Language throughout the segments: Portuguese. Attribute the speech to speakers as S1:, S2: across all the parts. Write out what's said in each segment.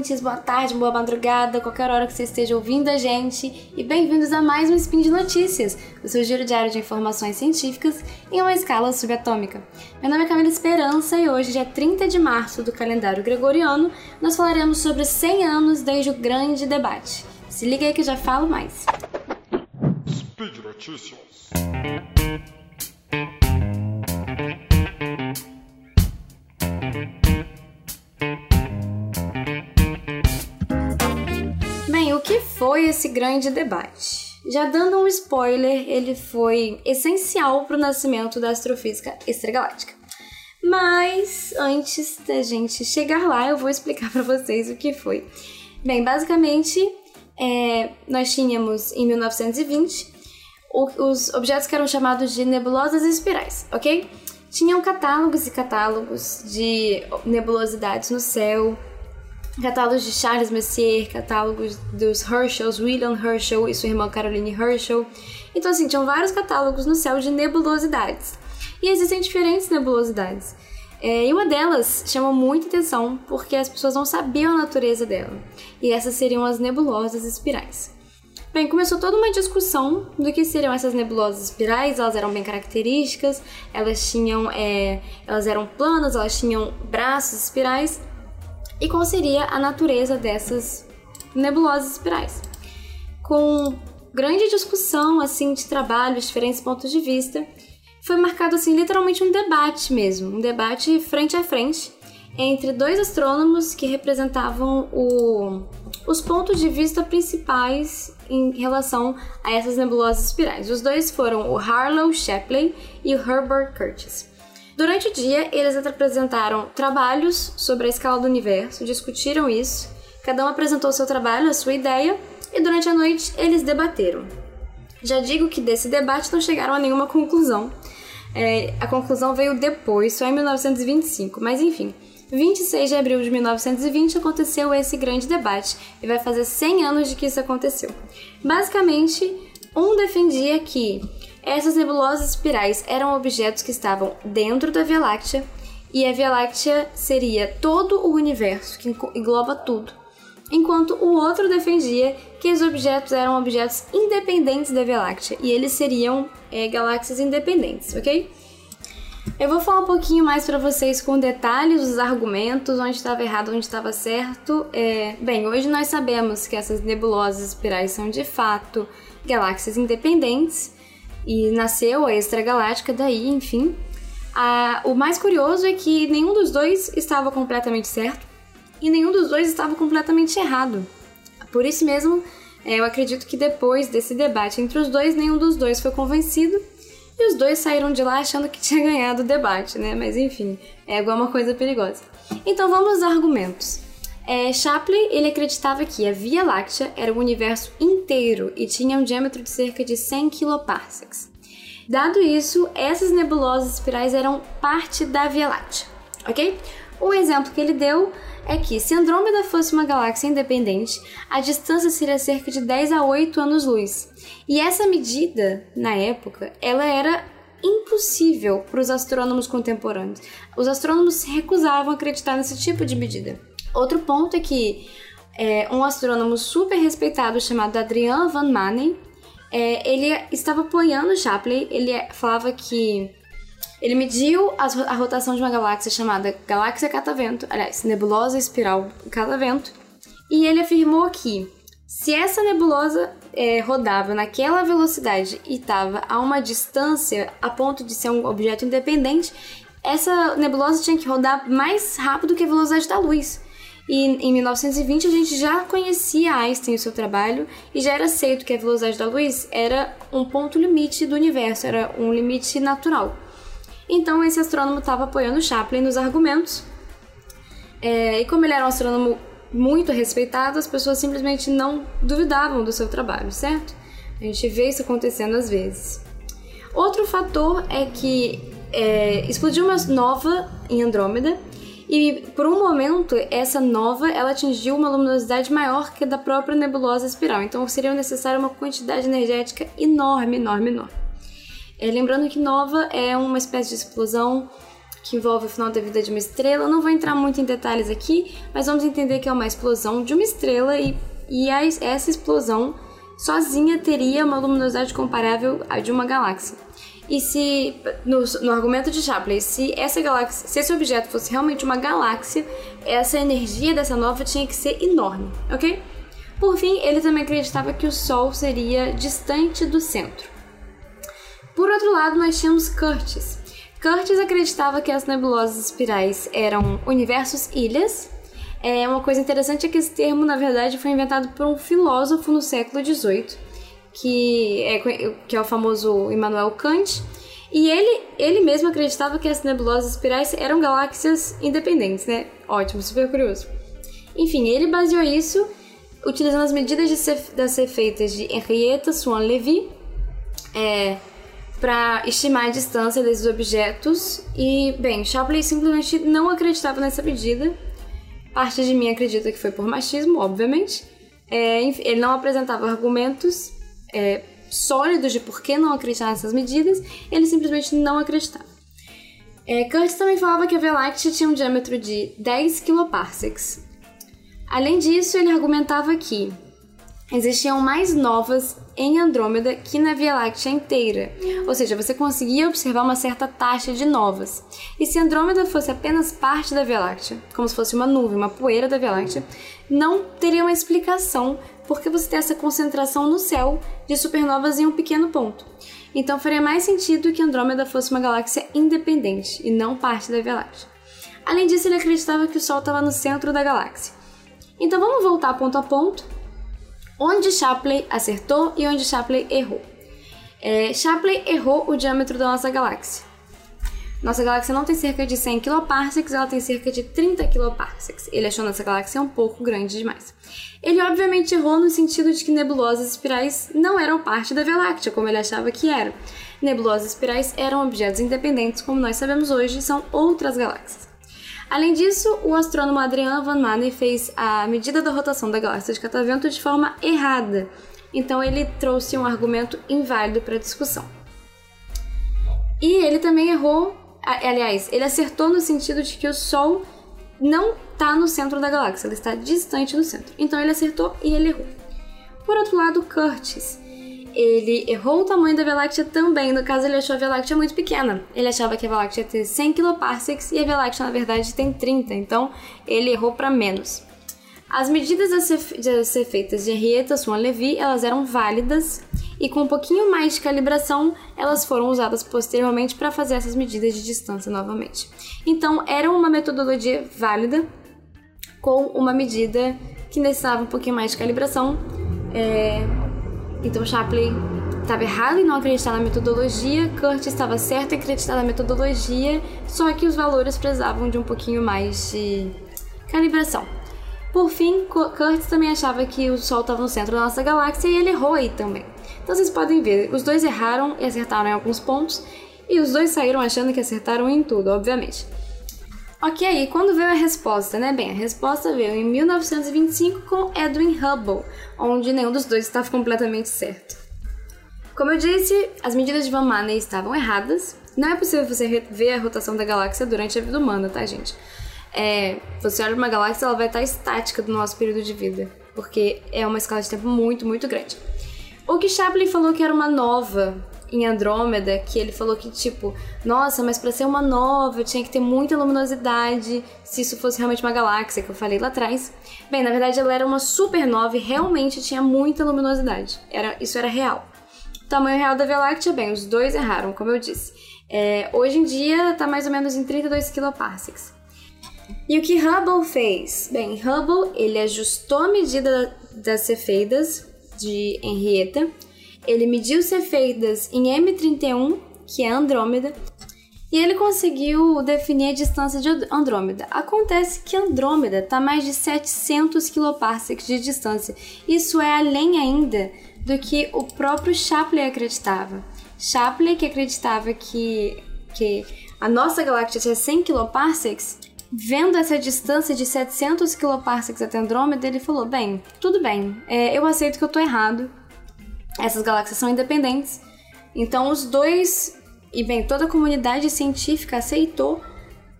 S1: ouvintes, boa tarde, boa madrugada, qualquer hora que você esteja ouvindo a gente, e bem-vindos a mais um Spin de Notícias, o seu giro diário de informações científicas em uma escala subatômica. Meu nome é Camila Esperança e hoje, dia 30 de março do calendário gregoriano, nós falaremos sobre 100 anos desde o grande debate. Se liga aí que já falo mais.
S2: Speed Notícias.
S1: Que foi esse grande debate? Já dando um spoiler, ele foi essencial para o nascimento da astrofísica extragaláctica. Mas antes da gente chegar lá, eu vou explicar para vocês o que foi. Bem, basicamente, é, nós tínhamos em 1920 os objetos que eram chamados de nebulosas espirais, ok? Tinham catálogos e catálogos de nebulosidades no céu, catálogos de Charles Messier, catálogos dos Herschels, William Herschel e sua irmã Caroline Herschel. Então, assim, tinham vários catálogos no céu de nebulosidades. E existem diferentes nebulosidades. É, e uma delas chama muita atenção porque as pessoas não sabiam a natureza dela. E essas seriam as nebulosas espirais. Bem, começou toda uma discussão do que seriam essas nebulosas espirais. Elas eram bem características, elas tinham, é, elas eram planas, elas tinham braços espirais e qual seria a natureza dessas nebulosas espirais. Com grande discussão assim de trabalho, diferentes pontos de vista, foi marcado assim literalmente um debate mesmo, um debate frente a frente entre dois astrônomos que representavam o, os pontos de vista principais em relação a essas nebulosas espirais. Os dois foram o Harlow Shapley e o Herbert Curtis. Durante o dia, eles apresentaram trabalhos sobre a escala do universo, discutiram isso, cada um apresentou seu trabalho, a sua ideia, e durante a noite eles debateram. Já digo que desse debate não chegaram a nenhuma conclusão. É, a conclusão veio depois, só em 1925, mas enfim. 26 de abril de 1920 aconteceu esse grande debate e vai fazer 100 anos de que isso aconteceu. Basicamente, um defendia que essas nebulosas espirais eram objetos que estavam dentro da Via Láctea e a Via Láctea seria todo o universo que engloba tudo, enquanto o outro defendia que os objetos eram objetos independentes da Via Láctea e eles seriam é, galáxias independentes, ok? Eu vou falar um pouquinho mais para vocês com detalhes os argumentos, onde estava errado, onde estava certo. É, bem, hoje nós sabemos que essas nebulosas espirais são de fato galáxias independentes e nasceu a extragaláctica daí, enfim. Ah, o mais curioso é que nenhum dos dois estava completamente certo e nenhum dos dois estava completamente errado. Por isso mesmo, é, eu acredito que depois desse debate entre os dois, nenhum dos dois foi convencido e os dois saíram de lá achando que tinha ganhado o debate, né? Mas enfim, é alguma coisa perigosa. Então vamos aos argumentos. É, Shapley ele acreditava que a Via Láctea era o universo inteiro e tinha um diâmetro de cerca de 100 kiloparsecs. Dado isso, essas nebulosas espirais eram parte da Via Láctea, ok? O exemplo que ele deu é que se Andrômeda fosse uma galáxia independente, a distância seria cerca de 10 a 8 anos-luz. E essa medida, na época, ela era impossível para os astrônomos contemporâneos. Os astrônomos se recusavam a acreditar nesse tipo de medida. Outro ponto é que é, um astrônomo super respeitado chamado Adrian Van Manen, é, ele estava apoiando Shapley, ele falava que ele mediu a, rotação de uma galáxia chamada Galáxia Catavento, aliás, nebulosa espiral Catavento, e ele afirmou que se essa nebulosa é, rodava naquela velocidade e estava a uma distância a ponto de ser um objeto independente, essa nebulosa tinha que rodar mais rápido que a velocidade da luz. E em 1920 a gente já conhecia Einstein e o seu trabalho e já era aceito que a velocidade da luz era um ponto limite do universo, era um limite natural. Então esse astrônomo estava apoiando Chaplin nos argumentos. É, e como ele era um astrônomo muito respeitado, as pessoas simplesmente não duvidavam do seu trabalho, certo? A gente vê isso acontecendo às vezes. Outro fator é que é, explodiu uma nova em Andrômeda e por um momento essa nova ela atingiu uma luminosidade maior que a da própria nebulosa espiral, então seria necessária uma quantidade energética enorme, enorme, enorme. É, lembrando que nova é uma espécie de explosão que envolve o final da vida de uma estrela. Não vou entrar muito em detalhes aqui, mas vamos entender que é uma explosão de uma estrela e, e essa explosão sozinha teria uma luminosidade comparável à de uma galáxia. E se, no, no, argumento de Shapley, se essa galáxia, se esse objeto fosse realmente uma galáxia, essa energia dessa nova tinha que ser enorme, ok? Por fim, ele também acreditava que o Sol seria distante do centro. Por outro lado, nós tínhamos Curtis. Curtis acreditava que as nebulosas espirais eram universos ilhas, é uma coisa interessante é que esse termo, na verdade, foi inventado por um filósofo no século XVIII, que é, que é o famoso Immanuel Kant. E ele, ele mesmo acreditava que as nebulosas espirais eram galáxias independentes, né? Ótimo, super curioso. Enfim, ele baseou isso utilizando as medidas de ser, das feitas de Henrietta Swan-Levy é, para estimar a distância desses objetos. E, bem, Shapley simplesmente não acreditava nessa medida Parte de mim acredita que foi por machismo, obviamente. É, ele não apresentava argumentos é, sólidos de por que não acreditar nessas medidas, ele simplesmente não acreditava. É, também falava que a Via Láctea tinha um diâmetro de 10 kiloparsecs. Além disso, ele argumentava que existiam mais novas em Andrômeda que na Via Láctea inteira, ou seja, você conseguia observar uma certa taxa de novas. E se Andrômeda fosse apenas parte da Via Láctea, como se fosse uma nuvem, uma poeira da Via Láctea, não teria uma explicação porque você tem essa concentração no céu de supernovas em um pequeno ponto. Então faria mais sentido que Andrômeda fosse uma galáxia independente e não parte da Via Láctea. Além disso, ele acreditava que o Sol estava no centro da galáxia. Então vamos voltar ponto a ponto onde Shapley acertou e onde Shapley errou. É, Shapley errou o diâmetro da nossa galáxia. Nossa galáxia não tem cerca de 100 kiloparsecs, ela tem cerca de 30 kiloparsecs. Ele achou nossa galáxia um pouco grande demais. Ele obviamente errou no sentido de que nebulosas espirais não eram parte da Via Láctea, como ele achava que eram. Nebulosas espirais eram objetos independentes, como nós sabemos hoje, são outras galáxias. Além disso, o astrônomo Adrian Van Manen fez a medida da rotação da galáxia de Catavento de forma errada. Então ele trouxe um argumento inválido para a discussão. E ele também errou, aliás, ele acertou no sentido de que o Sol não está no centro da galáxia, ele está distante do centro. Então ele acertou e ele errou. Por outro lado, Curtis ele errou o tamanho da Via Láctea também. No caso, ele achou a Via Láctea muito pequena. Ele achava que a Via Láctea ter 100 kiloparsecs e a Via Láctea, na verdade, tem 30. Então, ele errou para menos. As medidas a ser, a ser feitas de Henrietta Swan-Levy, elas eram válidas e com um pouquinho mais de calibração, elas foram usadas posteriormente para fazer essas medidas de distância novamente. Então, era uma metodologia válida com uma medida que necessitava um pouquinho mais de calibração. É, então Chaplin estava errado em não acreditar na metodologia, Curtis estava certo em acreditar na metodologia, só que os valores precisavam de um pouquinho mais de calibração. Por fim, Curtis também achava que o Sol estava no centro da nossa galáxia e ele errou aí também. Então vocês podem ver, os dois erraram e acertaram em alguns pontos, e os dois saíram achando que acertaram em tudo, obviamente. Ok, e quando veio a resposta, né? Bem, a resposta veio em 1925 com Edwin Hubble, onde nenhum dos dois estava completamente certo. Como eu disse, as medidas de Van Manen estavam erradas. Não é possível você ver a rotação da galáxia durante a vida humana, tá, gente? É, você olha uma galáxia, ela vai estar estática do nosso período de vida, porque é uma escala de tempo muito, muito grande. O que Shapley falou que era uma nova em Andrômeda que ele falou que, tipo, nossa, mas para ser uma nova tinha que ter muita luminosidade se isso fosse realmente uma galáxia, que eu falei lá atrás. Bem, na verdade ela era uma supernova e realmente tinha muita luminosidade. Era, isso era real. O tamanho real da Via Láctea, bem, os dois erraram, como eu disse. É, hoje em dia está mais ou menos em 32 kiloparsecs. E o que Hubble fez? Bem, Hubble ele ajustou a medida das cefeidas de Henrietta ele mediu Cefeidas em M31, que é Andrômeda, e ele conseguiu definir a distância de Andrômeda. Acontece que Andrômeda está mais de 700 kiloparsecs de distância. Isso é além ainda do que o próprio Shapley acreditava. Shapley, que acreditava que, que a nossa galáxia tinha 100 kiloparsecs, vendo essa distância de 700 kiloparsecs até Andrômeda, ele falou: Bem, tudo bem, é, eu aceito que eu estou errado, essas galáxias são independentes. Então os dois, e bem, toda a comunidade científica aceitou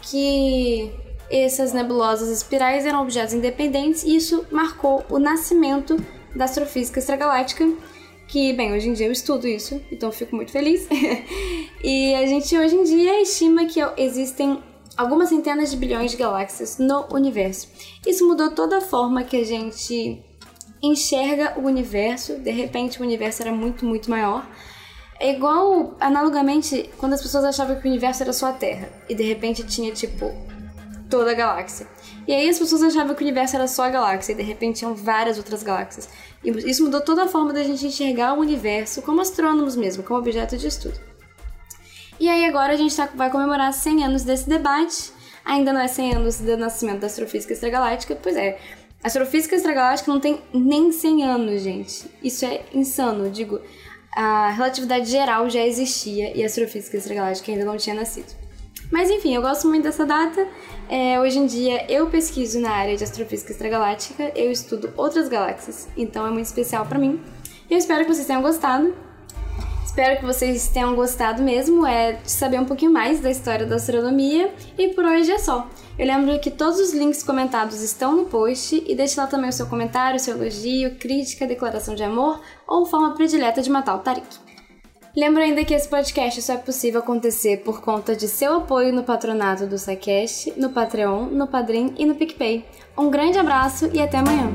S1: que essas nebulosas espirais eram objetos independentes e isso marcou o nascimento da astrofísica extragaláctica, que, bem, hoje em dia eu estudo isso, então fico muito feliz. e a gente hoje em dia estima que existem algumas centenas de bilhões de galáxias no universo. Isso mudou toda a forma que a gente enxerga o universo. De repente, o universo era muito, muito maior. É igual, analogamente, quando as pessoas achavam que o universo era só a Terra e de repente tinha, tipo, toda a galáxia. E aí as pessoas achavam que o universo era só a galáxia e de repente tinham várias outras galáxias. E isso mudou toda a forma da gente enxergar o universo como astrônomos mesmo, como objeto de estudo. E aí agora a gente tá, vai comemorar 100 anos desse debate. Ainda não é 100 anos do nascimento da astrofísica extragaláctica, pois é. A astrofísica extragaláctica não tem nem 100 anos, gente. Isso é insano, digo. A relatividade geral já existia e a astrofísica extragaláctica ainda não tinha nascido. Mas enfim, eu gosto muito dessa data. É, hoje em dia eu pesquiso na área de astrofísica extragaláctica, eu estudo outras galáxias, então é muito especial para mim. Eu espero que vocês tenham gostado. Espero que vocês tenham gostado mesmo, é de saber um pouquinho mais da história da astronomia. E por hoje é só. Eu lembro que todos os links comentados estão no post e deixe lá também o seu comentário, seu elogio, crítica, declaração de amor ou forma predileta de matar o Tarik. Lembro ainda que esse podcast só é possível acontecer por conta de seu apoio no patronato do SciCast, no Patreon, no Padrim e no PicPay. Um grande abraço e até amanhã!